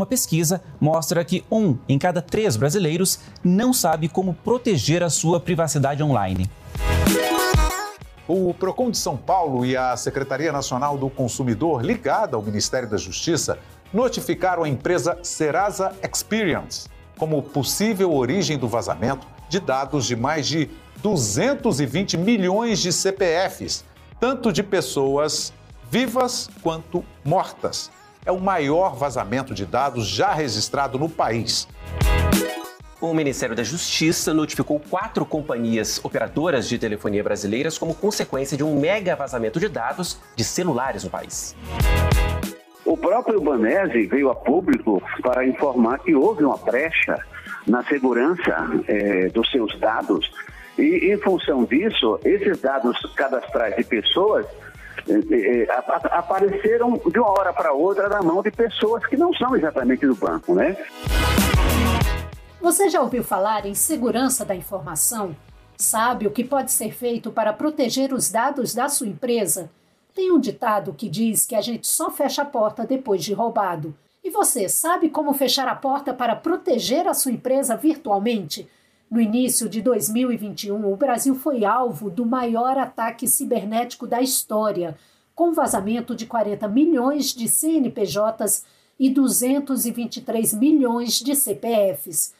Uma pesquisa mostra que um em cada três brasileiros não sabe como proteger a sua privacidade online. O Procon de São Paulo e a Secretaria Nacional do Consumidor, ligada ao Ministério da Justiça, notificaram a empresa Serasa Experience como possível origem do vazamento de dados de mais de 220 milhões de CPFs, tanto de pessoas vivas quanto mortas. É o maior vazamento de dados já registrado no país. O Ministério da Justiça notificou quatro companhias operadoras de telefonia brasileiras como consequência de um mega vazamento de dados de celulares no país. O próprio Banese veio a público para informar que houve uma brecha na segurança é, dos seus dados e, em função disso, esses dados cadastrais de pessoas apareceram de uma hora para outra na mão de pessoas que não são exatamente do banco, né? Você já ouviu falar em segurança da informação? Sabe o que pode ser feito para proteger os dados da sua empresa? Tem um ditado que diz que a gente só fecha a porta depois de roubado. E você sabe como fechar a porta para proteger a sua empresa virtualmente? No início de 2021, o Brasil foi alvo do maior ataque cibernético da história, com vazamento de 40 milhões de CNPJs e 223 milhões de CPFs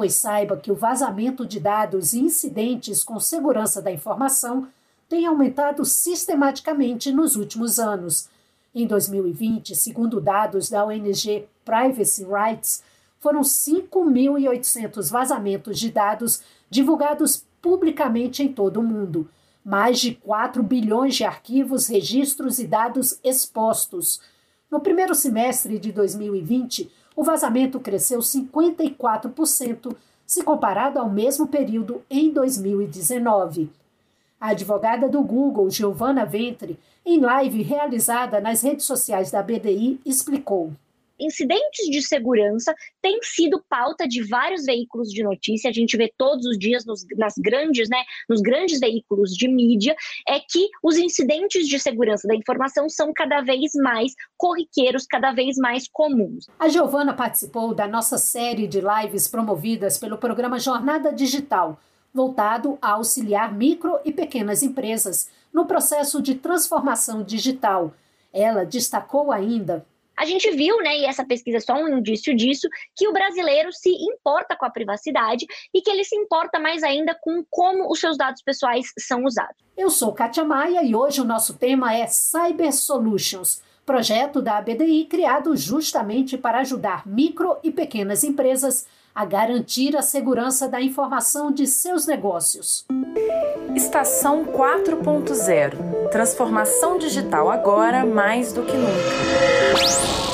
pois saiba que o vazamento de dados e incidentes com segurança da informação tem aumentado sistematicamente nos últimos anos. Em 2020, segundo dados da ONG Privacy Rights, foram 5.800 vazamentos de dados divulgados publicamente em todo o mundo, mais de 4 bilhões de arquivos, registros e dados expostos. No primeiro semestre de 2020, o vazamento cresceu 54% se comparado ao mesmo período em 2019. A advogada do Google, Giovanna Ventre, em live realizada nas redes sociais da BDI, explicou incidentes de segurança têm sido pauta de vários veículos de notícia. A gente vê todos os dias nos, nas grandes, né, nos grandes veículos de mídia, é que os incidentes de segurança da informação são cada vez mais corriqueiros, cada vez mais comuns. A Giovana participou da nossa série de lives promovidas pelo programa Jornada Digital, voltado a auxiliar micro e pequenas empresas no processo de transformação digital. Ela destacou ainda a gente viu, né, e essa pesquisa é só um indício disso, que o brasileiro se importa com a privacidade e que ele se importa mais ainda com como os seus dados pessoais são usados. Eu sou Kátia Maia e hoje o nosso tema é Cyber Solutions, projeto da ABDI criado justamente para ajudar micro e pequenas empresas a garantir a segurança da informação de seus negócios. Estação 4.0 Transformação digital agora mais do que nunca.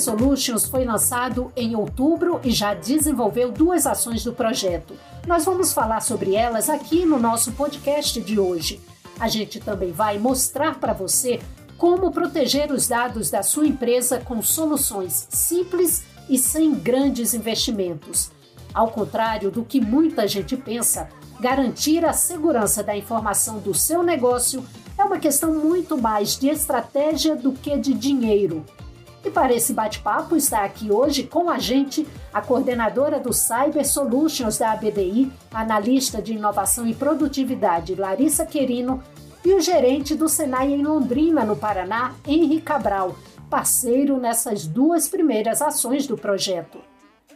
Solutions foi lançado em outubro e já desenvolveu duas ações do projeto. Nós vamos falar sobre elas aqui no nosso podcast de hoje. A gente também vai mostrar para você como proteger os dados da sua empresa com soluções simples e sem grandes investimentos. Ao contrário do que muita gente pensa, garantir a segurança da informação do seu negócio é uma questão muito mais de estratégia do que de dinheiro. E para esse bate-papo está aqui hoje com a gente a coordenadora do Cyber Solutions da ABDI, analista de inovação e produtividade Larissa Querino e o gerente do Senai em Londrina, no Paraná, Henrique Cabral, parceiro nessas duas primeiras ações do projeto.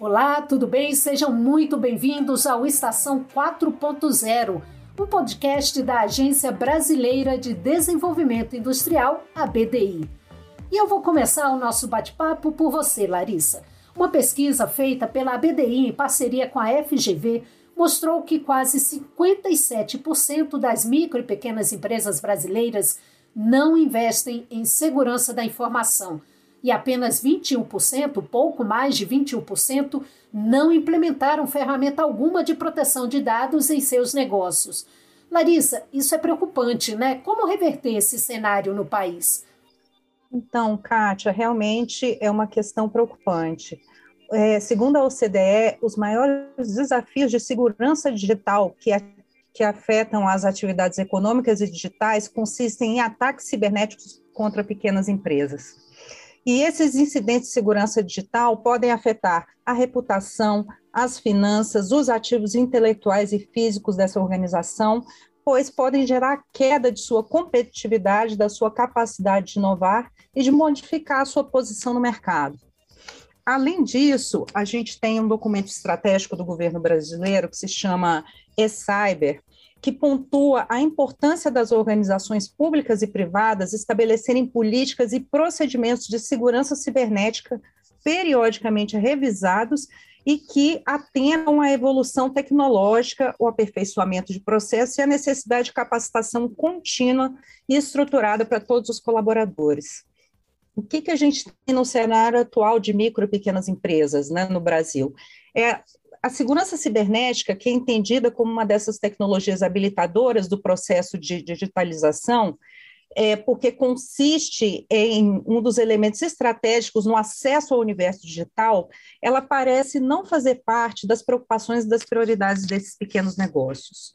Olá, tudo bem? Sejam muito bem-vindos ao Estação 4.0, um podcast da Agência Brasileira de Desenvolvimento Industrial, ABDI. E eu vou começar o nosso bate-papo por você, Larissa. Uma pesquisa feita pela ABDI em parceria com a FGV mostrou que quase 57% das micro e pequenas empresas brasileiras não investem em segurança da informação e apenas 21%, pouco mais de 21%, não implementaram ferramenta alguma de proteção de dados em seus negócios. Larissa, isso é preocupante, né? Como reverter esse cenário no país? Então, Kátia, realmente é uma questão preocupante, é, segundo a OCDE, os maiores desafios de segurança digital que, a, que afetam as atividades econômicas e digitais consistem em ataques cibernéticos contra pequenas empresas. E esses incidentes de segurança digital podem afetar a reputação, as finanças, os ativos intelectuais e físicos dessa organização, pois podem gerar queda de sua competitividade, da sua capacidade de inovar e de modificar a sua posição no mercado. Além disso, a gente tem um documento estratégico do governo brasileiro que se chama e-Cyber, que pontua a importância das organizações públicas e privadas estabelecerem políticas e procedimentos de segurança cibernética periodicamente revisados e que atendam à evolução tecnológica, o aperfeiçoamento de processos e a necessidade de capacitação contínua e estruturada para todos os colaboradores. O que, que a gente tem no cenário atual de micro e pequenas empresas né, no Brasil? É a segurança cibernética, que é entendida como uma dessas tecnologias habilitadoras do processo de digitalização, é porque consiste em um dos elementos estratégicos no acesso ao universo digital, ela parece não fazer parte das preocupações e das prioridades desses pequenos negócios.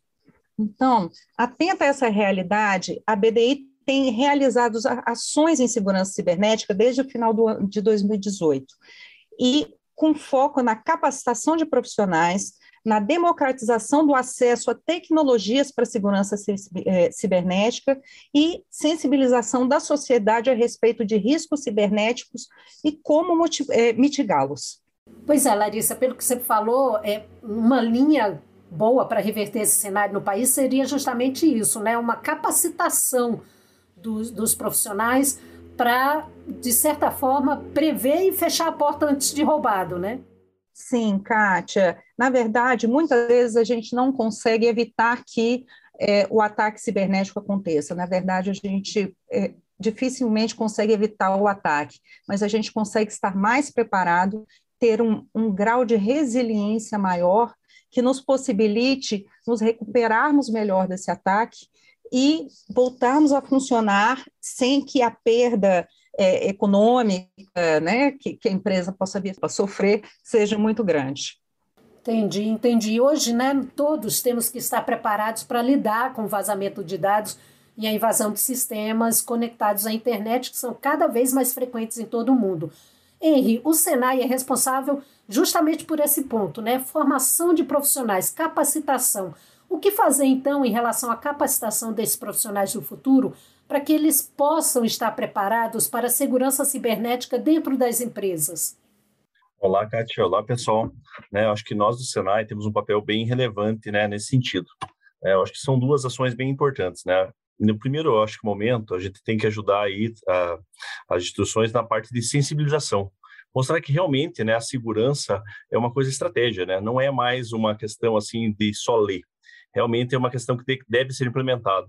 Então, atenta a essa realidade, a BDI tem realizado ações em segurança cibernética desde o final do, de 2018 e com foco na capacitação de profissionais, na democratização do acesso a tecnologias para segurança eh, cibernética e sensibilização da sociedade a respeito de riscos cibernéticos e como eh, mitigá-los. Pois é, Larissa, pelo que você falou, é uma linha boa para reverter esse cenário no país seria justamente isso, né? Uma capacitação dos, dos profissionais para, de certa forma, prever e fechar a porta antes de roubado, né? Sim, Kátia. Na verdade, muitas vezes a gente não consegue evitar que é, o ataque cibernético aconteça. Na verdade, a gente é, dificilmente consegue evitar o ataque, mas a gente consegue estar mais preparado, ter um, um grau de resiliência maior que nos possibilite nos recuperarmos melhor desse ataque e voltarmos a funcionar sem que a perda é, econômica né, que, que, a empresa possa vir a sofrer seja muito grande. Entendi, entendi. Hoje, né, todos temos que estar preparados para lidar com o vazamento de dados e a invasão de sistemas conectados à internet, que são cada vez mais frequentes em todo o mundo. Henry, o Senai é responsável justamente por esse ponto, né? Formação de profissionais, capacitação. O que fazer então em relação à capacitação desses profissionais do futuro para que eles possam estar preparados para a segurança cibernética dentro das empresas? Olá, Kátia. Olá, pessoal. Né, acho que nós do Senai temos um papel bem relevante né, nesse sentido. É, acho que são duas ações bem importantes. Né? No primeiro, eu acho que momento, a gente tem que ajudar aí a, as instituições na parte de sensibilização mostrar que realmente né, a segurança é uma coisa estratégia, né? não é mais uma questão assim de só ler, realmente é uma questão que deve ser implementada.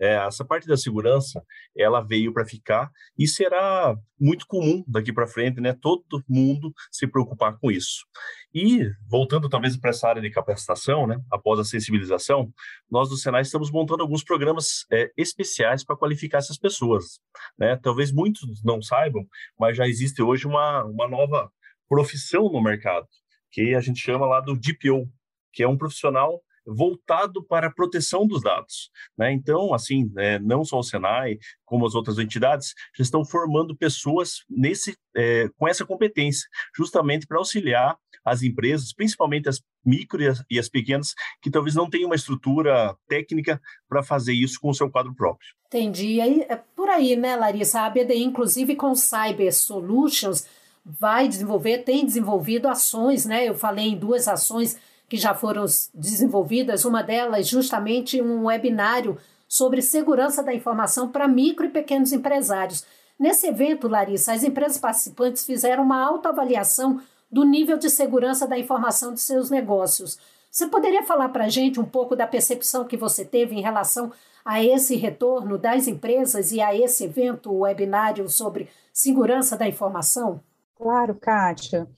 É, essa parte da segurança, ela veio para ficar e será muito comum daqui para frente, né? Todo mundo se preocupar com isso. E voltando talvez para essa área de capacitação, né? Após a sensibilização, nós do Senai estamos montando alguns programas é, especiais para qualificar essas pessoas, né? Talvez muitos não saibam, mas já existe hoje uma, uma nova profissão no mercado que a gente chama lá do DPO, que é um profissional voltado para a proteção dos dados. Né? Então, assim, é, não só o Senai, como as outras entidades, já estão formando pessoas nesse, é, com essa competência, justamente para auxiliar as empresas, principalmente as micro e as, e as, pequenas, que talvez não tenham uma estrutura técnica para fazer isso com o seu quadro próprio. Entendi. Aí, é por aí, né, Larissa? A BDI, inclusive com Cyber Solutions, vai desenvolver, tem desenvolvido ações, né? Eu falei em duas ações que já foram desenvolvidas, uma delas justamente um webinário sobre segurança da informação para micro e pequenos empresários. Nesse evento, Larissa, as empresas participantes fizeram uma autoavaliação do nível de segurança da informação de seus negócios. Você poderia falar para a gente um pouco da percepção que você teve em relação a esse retorno das empresas e a esse evento, o webinário sobre segurança da informação? Claro, Kátia.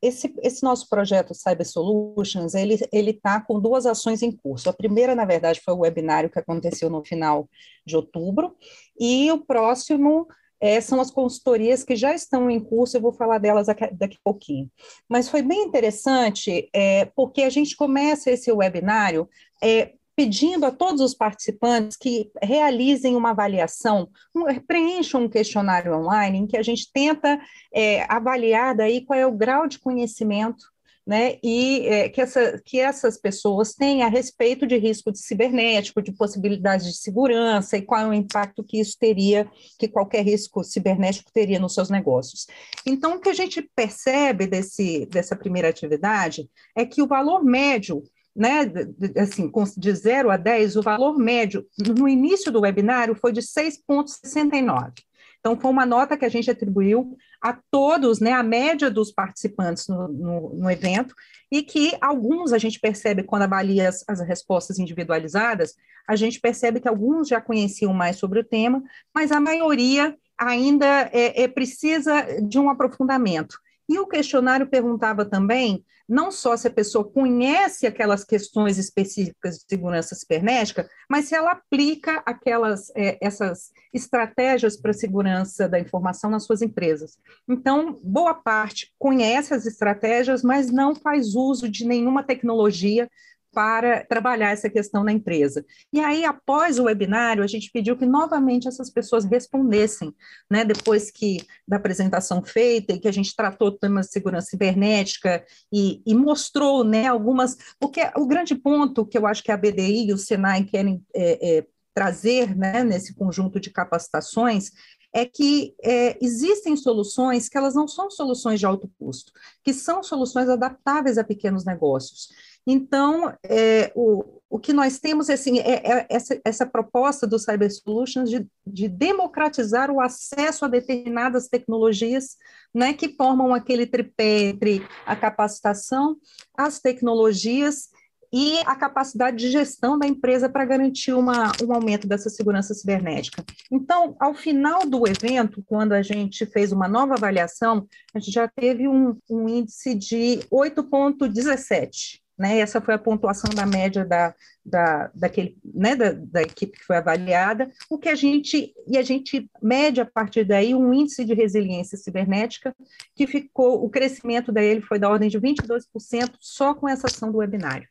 esse, esse nosso projeto Cyber Solutions, ele está com duas ações em curso. A primeira, na verdade, foi o webinário que aconteceu no final de outubro, e o próximo é, são as consultorias que já estão em curso, eu vou falar delas daqui, daqui a pouquinho. Mas foi bem interessante, é, porque a gente começa esse webinário é, pedindo a todos os participantes que realizem uma avaliação, um, preencham um questionário online em que a gente tenta é, avaliar daí qual é o grau de conhecimento né, e é, que, essa, que essas pessoas têm a respeito de risco de cibernético, de possibilidades de segurança e qual é o impacto que isso teria, que qualquer risco cibernético teria nos seus negócios. Então, o que a gente percebe desse, dessa primeira atividade é que o valor médio né, assim, de 0 a 10, o valor médio no início do webinário foi de 6,69. Então, foi uma nota que a gente atribuiu a todos, né, a média dos participantes no, no, no evento, e que alguns a gente percebe quando avalia as, as, respostas individualizadas, a gente percebe que alguns já conheciam mais sobre o tema, mas a maioria ainda é, é precisa de um aprofundamento. E o questionário perguntava também não só se a pessoa conhece aquelas questões específicas de segurança cibernética, mas se ela aplica aquelas é, essas estratégias para segurança da informação nas suas empresas. Então, boa parte conhece as estratégias, mas não faz uso de nenhuma tecnologia para trabalhar essa questão na empresa. E aí, após o webinário, a gente pediu que novamente essas pessoas respondessem, né, depois que da apresentação feita e que a gente tratou do tema de segurança cibernética e, e mostrou, né, algumas, porque o grande ponto que eu acho que a BDI e o Senai querem é, é, trazer, né, nesse conjunto de capacitações é que é, existem soluções que elas não são soluções de alto custo, que são soluções adaptáveis a pequenos negócios. Então, é, o, o que nós temos assim, é, é essa, essa, proposta do Cyber Solutions de, de, democratizar o acesso a determinadas tecnologias né, que formam aquele tripé entre a capacitação, as tecnologias e a capacidade de gestão da empresa para garantir uma, um aumento dessa segurança cibernética. Então, ao final do evento, quando a gente fez uma nova avaliação, a gente já teve um, um índice de 8,17 né? Essa foi a pontuação da média da, da, daquele, né, da, da, equipe que foi avaliada, o que a gente, e a gente mede a partir daí um índice de resiliência cibernética, que ficou, o crescimento dele foi da ordem de 22% só com essa ação do webinário.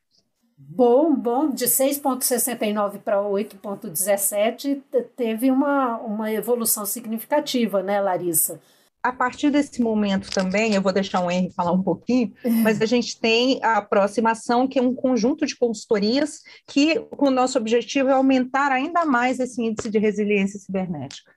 Bom, bom, de 6,69 para 8,17 teve uma, uma evolução significativa, né, Larissa? A partir desse momento também, eu vou deixar o Henry falar um pouquinho, mas a gente tem a aproximação, que é um conjunto de consultorias, que o nosso objetivo é aumentar ainda mais esse índice de resiliência cibernética.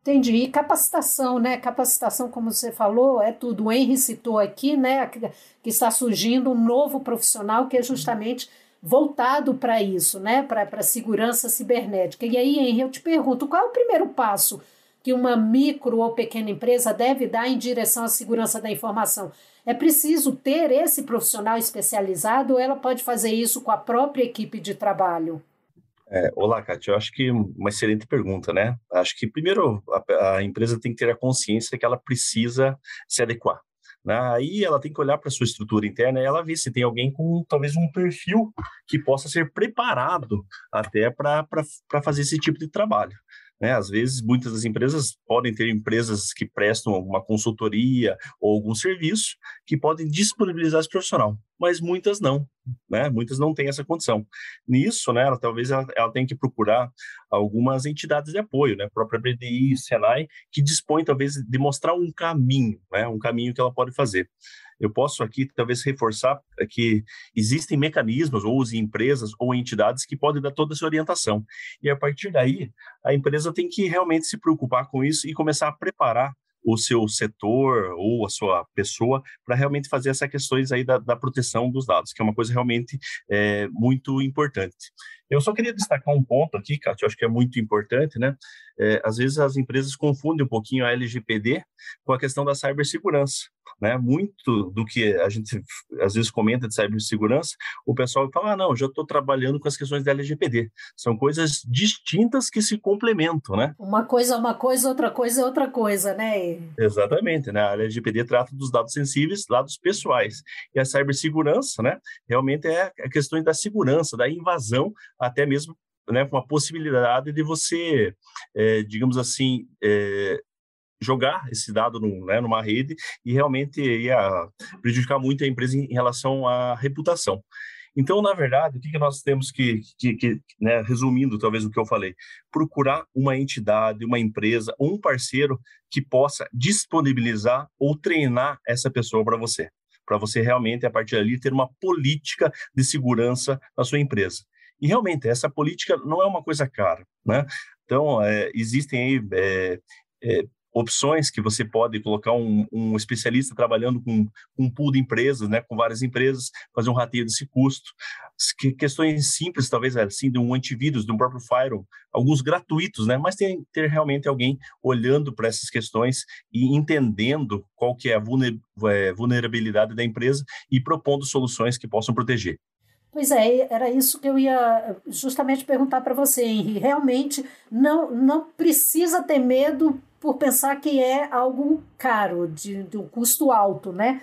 Entendi. E capacitação, né? Capacitação, como você falou, é tudo. O Henry citou aqui, né, que está surgindo um novo profissional que é justamente voltado para isso, né, para a segurança cibernética. E aí, Henry, eu te pergunto, qual é o primeiro passo que uma micro ou pequena empresa deve dar em direção à segurança da informação? É preciso ter esse profissional especializado ou ela pode fazer isso com a própria equipe de trabalho? É, olá, Kátia. Eu acho que uma excelente pergunta, né? Acho que primeiro a, a empresa tem que ter a consciência que ela precisa se adequar. Né? Aí ela tem que olhar para sua estrutura interna e ela ver se tem alguém com talvez um perfil que possa ser preparado até para fazer esse tipo de trabalho. Né? Às vezes, muitas das empresas podem ter empresas que prestam alguma consultoria ou algum serviço que podem disponibilizar esse profissional, mas muitas não, né? Muitas não têm essa condição. Nisso, né, ela, talvez ela, ela tenha que procurar algumas entidades de apoio, né? A própria BDI, Senai, que dispõe talvez de mostrar um caminho, né? Um caminho que ela pode fazer. Eu posso aqui talvez reforçar que existem mecanismos, ou empresas ou entidades que podem dar toda essa orientação. E a partir daí, a empresa tem que realmente se preocupar com isso e começar a preparar o seu setor ou a sua pessoa para realmente fazer essas questões aí da, da, proteção dos dados, que é uma coisa realmente é, muito importante. Eu só queria destacar um ponto aqui, Cátia, eu acho que é muito importante, né? É, às vezes as empresas confundem um pouquinho a LGPD com a questão da cibersegurança, né? Muito do que a gente às vezes comenta de cibersegurança, o pessoal fala, ah, não, já estou trabalhando com as questões da LGPD. São coisas distintas que se complementam, né? Uma coisa é uma coisa, outra coisa é outra coisa, né? Exatamente, né? A LGPD trata dos dados sensíveis, dados pessoais. E a cibersegurança, né? Realmente é a questão da segurança, da invasão até mesmo né, a possibilidade de você, é, digamos assim, é, jogar esse dado num, né, numa rede e realmente ia prejudicar muito a empresa em relação à reputação. Então, na verdade, o que, que nós temos que, que, que né, resumindo talvez o que eu falei, procurar uma entidade, uma empresa, um parceiro que possa disponibilizar ou treinar essa pessoa para você, para você realmente, a partir dali, ter uma política de segurança na sua empresa. E realmente, essa política não é uma coisa cara, né? Então, é, existem aí é, é, opções que você pode colocar um, um especialista trabalhando com, com, um pool de empresas, né, com várias empresas, fazer um rateio desse custo. Que, questões simples, talvez assim, de um antivírus, de um próprio firewall, alguns gratuitos, né, mas tem ter realmente alguém olhando para essas questões e entendendo qual que é a é, vulnerabilidade da empresa e propondo soluções que possam proteger. Pois é, era isso que eu ia justamente perguntar para você, Henri. Realmente não, não precisa ter medo por pensar que é algo caro, de, de um custo alto, né?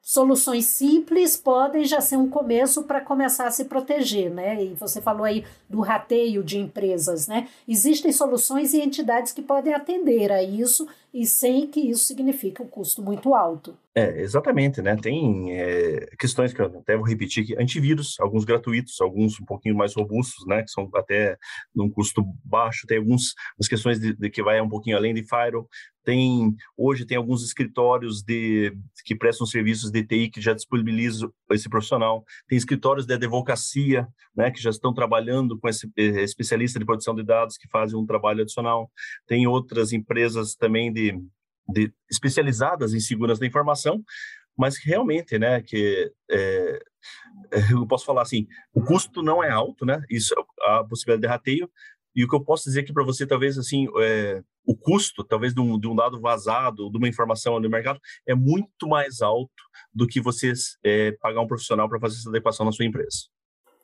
Soluções simples podem já ser um começo para começar a se proteger, né? E você falou aí do rateio de empresas, né? Existem soluções e entidades que podem atender a isso e sem que isso signifique um custo muito alto. É, exatamente, né? Tem é, questões que eu até vou repetir aqui, antivírus, alguns gratuitos, alguns um pouquinho mais robustos, né? Que são até num custo baixo, tem algumas questões de, de, que vai um pouquinho além de firewall, tem hoje tem alguns escritórios de que prestam serviços de TI que já disponibilizam esse profissional, tem escritórios de advocacia, né, que já estão trabalhando com esse eh, especialista de produção de dados que fazem um trabalho adicional, tem outras empresas também de de, especializadas em segurança da informação, mas realmente, né, que é, eu posso falar assim, o custo não é alto, né, isso, a possibilidade de rateio, e o que eu posso dizer aqui para você, talvez, assim, é, o custo, talvez, de um, de um, dado vazado, de uma informação no mercado, é muito mais alto do que você é, pagar um profissional para fazer essa adequação na sua empresa.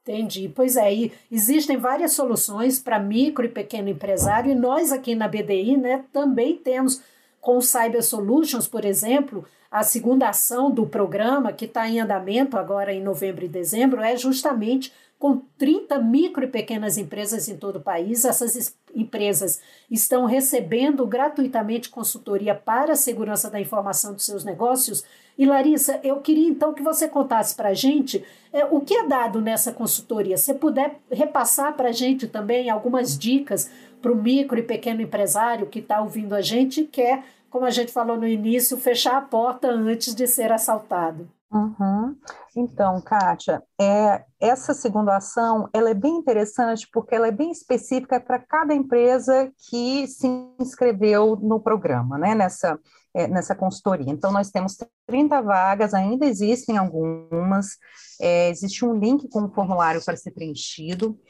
Entendi. Pois é, e existem várias soluções para micro e pequeno empresário, e nós aqui na BDI né, também temos com o Cyber Solutions, por exemplo, a segunda ação do programa, que está em andamento agora em novembro e dezembro, é justamente com 30 micro e pequenas empresas em todo o país. Essas empresas estão recebendo gratuitamente consultoria para a segurança da informação dos seus negócios. E Larissa, eu queria então que você contasse para a gente é, o que é dado nessa consultoria. Se puder repassar para a gente também algumas dicas para o micro e pequeno empresário que está ouvindo a gente e quer, como a gente falou no início, fechar a porta antes de ser assaltado. Uhum. Então, Kátia, é, essa segunda ação ela é bem interessante porque ela é bem específica para cada empresa que se inscreveu no programa, né, nessa, é, nessa consultoria. Então, nós temos 30 vagas, ainda existem algumas, é, existe um link com o formulário para ser preenchido,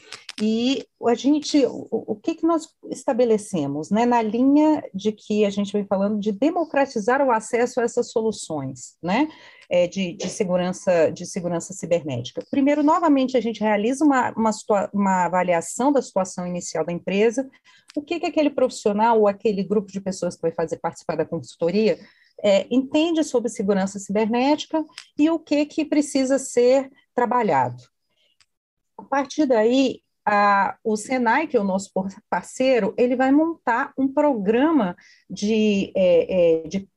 e a gente, o, o que, que nós estabelecemos, né, na linha de que a gente vem falando de democratizar o acesso a essas soluções, né, é, de, de, segurança, de segurança cibernética. Primeiro, novamente, a gente realiza uma, uma, uma avaliação da situação inicial da empresa, o que, que aquele profissional ou aquele grupo de pessoas que vai fazer participar da consultoria é, entende sobre segurança cibernética e o que, que precisa ser trabalhado. A partir daí, a, o Senai, que é o nosso parceiro, ele vai montar um programa de, é, é, de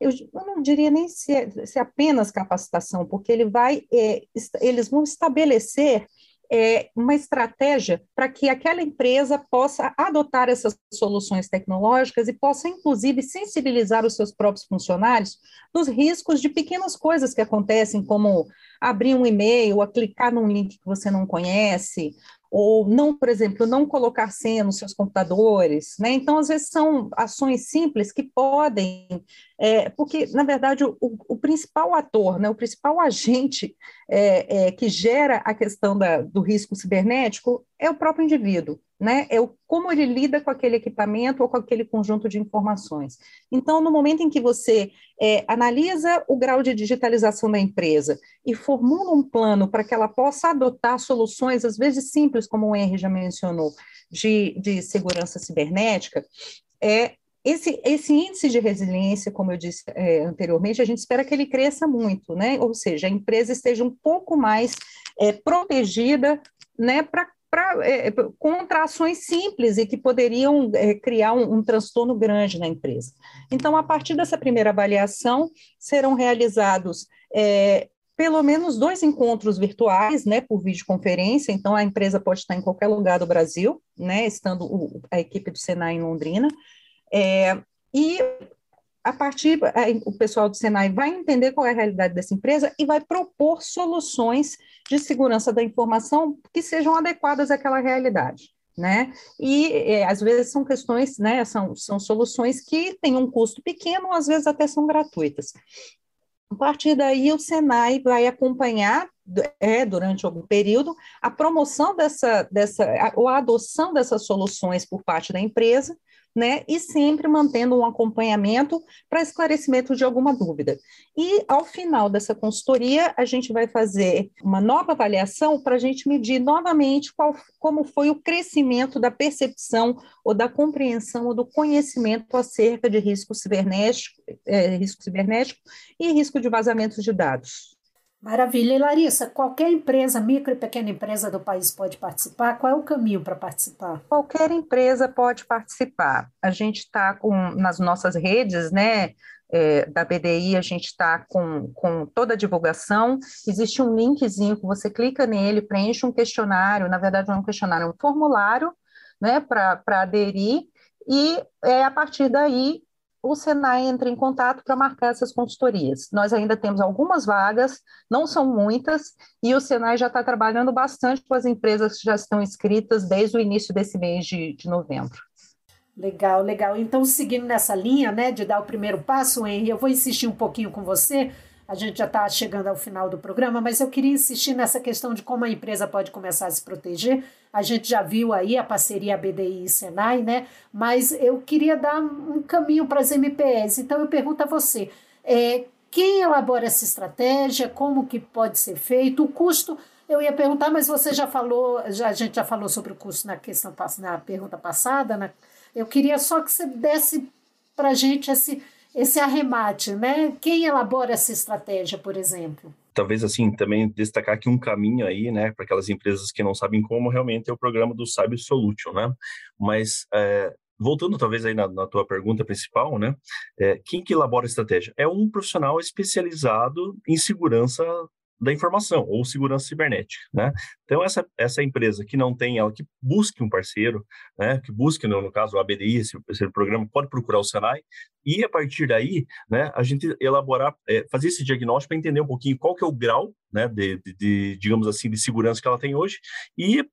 eu, não diria nem se é, se é apenas capacitação, porque ele vai, é, eles vão estabelecer é, uma estratégia para que aquela empresa possa adotar essas soluções tecnológicas e possa, inclusive, sensibilizar os seus próprios funcionários dos riscos de pequenas coisas que acontecem, como abrir um e-mail, clicar num link que você não conhece, ou não, por exemplo, não colocar senha nos seus computadores, né? Então, às vezes são ações simples que podem, é, porque, na verdade, o, o, principal ator, né, o principal agente é, é, que gera a questão da, do risco cibernético é o próprio indivíduo né? É o, como ele lida com aquele equipamento ou com aquele conjunto de informações. Então, no momento em que você é, analisa o grau de digitalização da empresa e formula um plano para que ela possa adotar soluções, às vezes simples, como o Henry já mencionou, de, de segurança cibernética, é, esse, esse índice de resiliência, como eu disse é, anteriormente, a gente espera que ele cresça muito, né? Ou seja, a empresa esteja um pouco mais é, protegida né, para pra, é, contra ações simples e que poderiam é, criar um, um, transtorno grande na empresa. Então, a partir dessa primeira avaliação, serão realizados é, pelo menos dois encontros virtuais, né, por videoconferência, então a empresa pode estar em qualquer lugar do Brasil, né, estando o, a equipe do Senai em Londrina, é, e a partir, o pessoal do Senai vai entender qual é a realidade dessa empresa e vai propor soluções de segurança da informação que sejam adequadas àquela realidade. Né? E é, às vezes são questões, né? São, são soluções que têm um custo pequeno, às vezes até são gratuitas. A partir daí, o Senai vai acompanhar, é, durante algum período, a promoção dessa, dessa, ou a adoção dessas soluções por parte da empresa, né? E sempre mantendo um acompanhamento para esclarecimento de alguma dúvida. E ao final dessa consultoria, a gente vai fazer uma nova avaliação para a gente medir novamente qual, como foi o crescimento da percepção ou da compreensão ou do conhecimento acerca de risco cibernético, é, risco cibernético e risco de vazamento de dados. Maravilha. E Larissa, qualquer empresa, micro e pequena empresa do país pode participar? Qual é o caminho para participar? Qualquer empresa pode participar. A gente está com nas nossas redes, né? É, da BDI, a gente está com, com toda a divulgação. Existe um linkzinho que você clica nele, preenche um questionário, na verdade não é um questionário, é um formulário, né, para aderir, e é, a partir daí o Senai entra em contato para marcar essas consultorias. Nós ainda temos algumas vagas, não são muitas, e o Senai já está trabalhando bastante com as empresas que já estão inscritas desde o início desse mês de, de novembro. Legal, legal. Então, seguindo nessa linha, né, de dar o primeiro passo, Henry, eu vou insistir um pouquinho com você a gente já está chegando ao final do programa, mas eu queria insistir nessa questão de como a empresa pode começar a se proteger. A gente já viu aí a parceria BDI e Senai, né? Mas eu queria dar um caminho para as MPS. Então eu pergunto a você: é, quem elabora essa estratégia? Como que pode ser feito? O custo. Eu ia perguntar, mas você já falou, já, a gente já falou sobre o custo na questão na pergunta passada, né? Eu queria só que você desse para a gente esse esse arremate, né? Quem elabora essa estratégia, por exemplo? Talvez assim também destacar aqui um caminho aí, né, para aquelas empresas que não sabem como realmente é o programa do Cyber Solution, né? Mas é, voltando talvez aí na, na, tua pergunta principal, né? É, quem que elabora a estratégia? É um profissional especializado em segurança da informação ou segurança cibernética, né? Então essa essa empresa que não tem ela que busque um parceiro, né? Que busque no, no caso o ABDI esse, esse, programa pode procurar o Senai e a partir daí, né? A gente elaborar é, fazer esse diagnóstico para entender um pouquinho qual que é o grau, né? De, de, de digamos assim de segurança que ela tem hoje e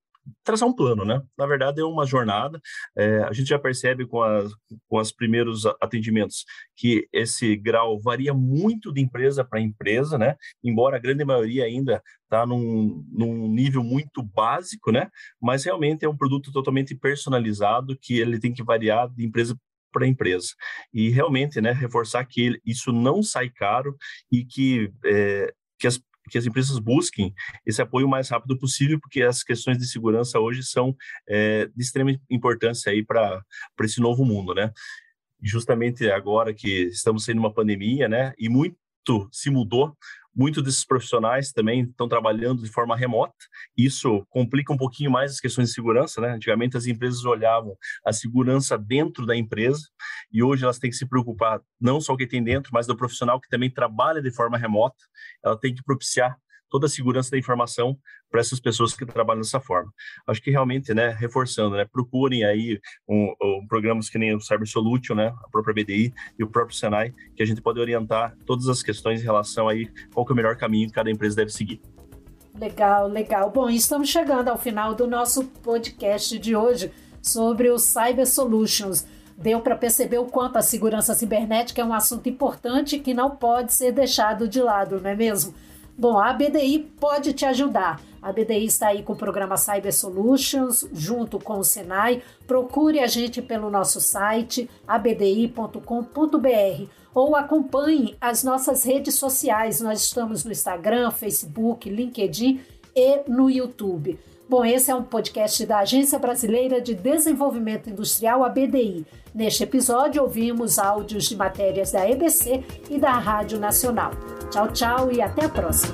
traçar um plano, né? Na verdade, é uma jornada. É, a gente já percebe com, as, com os primeiros atendimentos que esse grau varia muito de empresa para empresa, né? Embora a grande maioria ainda está num, num nível muito básico, né? Mas realmente é um produto totalmente personalizado que ele tem que variar de empresa para empresa. E realmente, né, reforçar que isso não sai caro e que, é, que as que as empresas busquem esse apoio o mais rápido possível, porque as questões de segurança hoje são é, de extrema importância aí para esse novo mundo, né? Justamente agora que estamos sendo uma pandemia, né? E muito se mudou Muitos desses profissionais também estão trabalhando de forma remota. Isso complica um pouquinho mais as questões de segurança, né? Antigamente as empresas olhavam a segurança dentro da empresa e hoje elas têm que se preocupar não só o que tem dentro, mas do profissional que também trabalha de forma remota. Ela tem que propiciar toda a segurança da informação para essas pessoas que trabalham dessa forma. Acho que realmente, né, reforçando, né, procurem aí um, um, programas que nem o Cyber Solution, né, a própria BDI e o próprio Senai, que a gente pode orientar todas as questões em relação aí qual é o melhor caminho que cada empresa deve seguir. Legal, legal. Bom, estamos chegando ao final do nosso podcast de hoje sobre o Cyber Solutions. Deu para perceber o quanto a segurança cibernética é um assunto importante que não pode ser deixado de lado, não é mesmo? Bom, a BDI pode te ajudar. A BDI está aí com o programa Cyber Solutions, junto com o Senai. Procure a gente pelo nosso site abdi.com.br ou acompanhe as nossas redes sociais. Nós estamos no Instagram, Facebook, LinkedIn e no YouTube. Bom, esse é um podcast da Agência Brasileira de Desenvolvimento Industrial, a BDI. Neste episódio, ouvimos áudios de matérias da EBC e da Rádio Nacional. Tchau, tchau e até a próxima.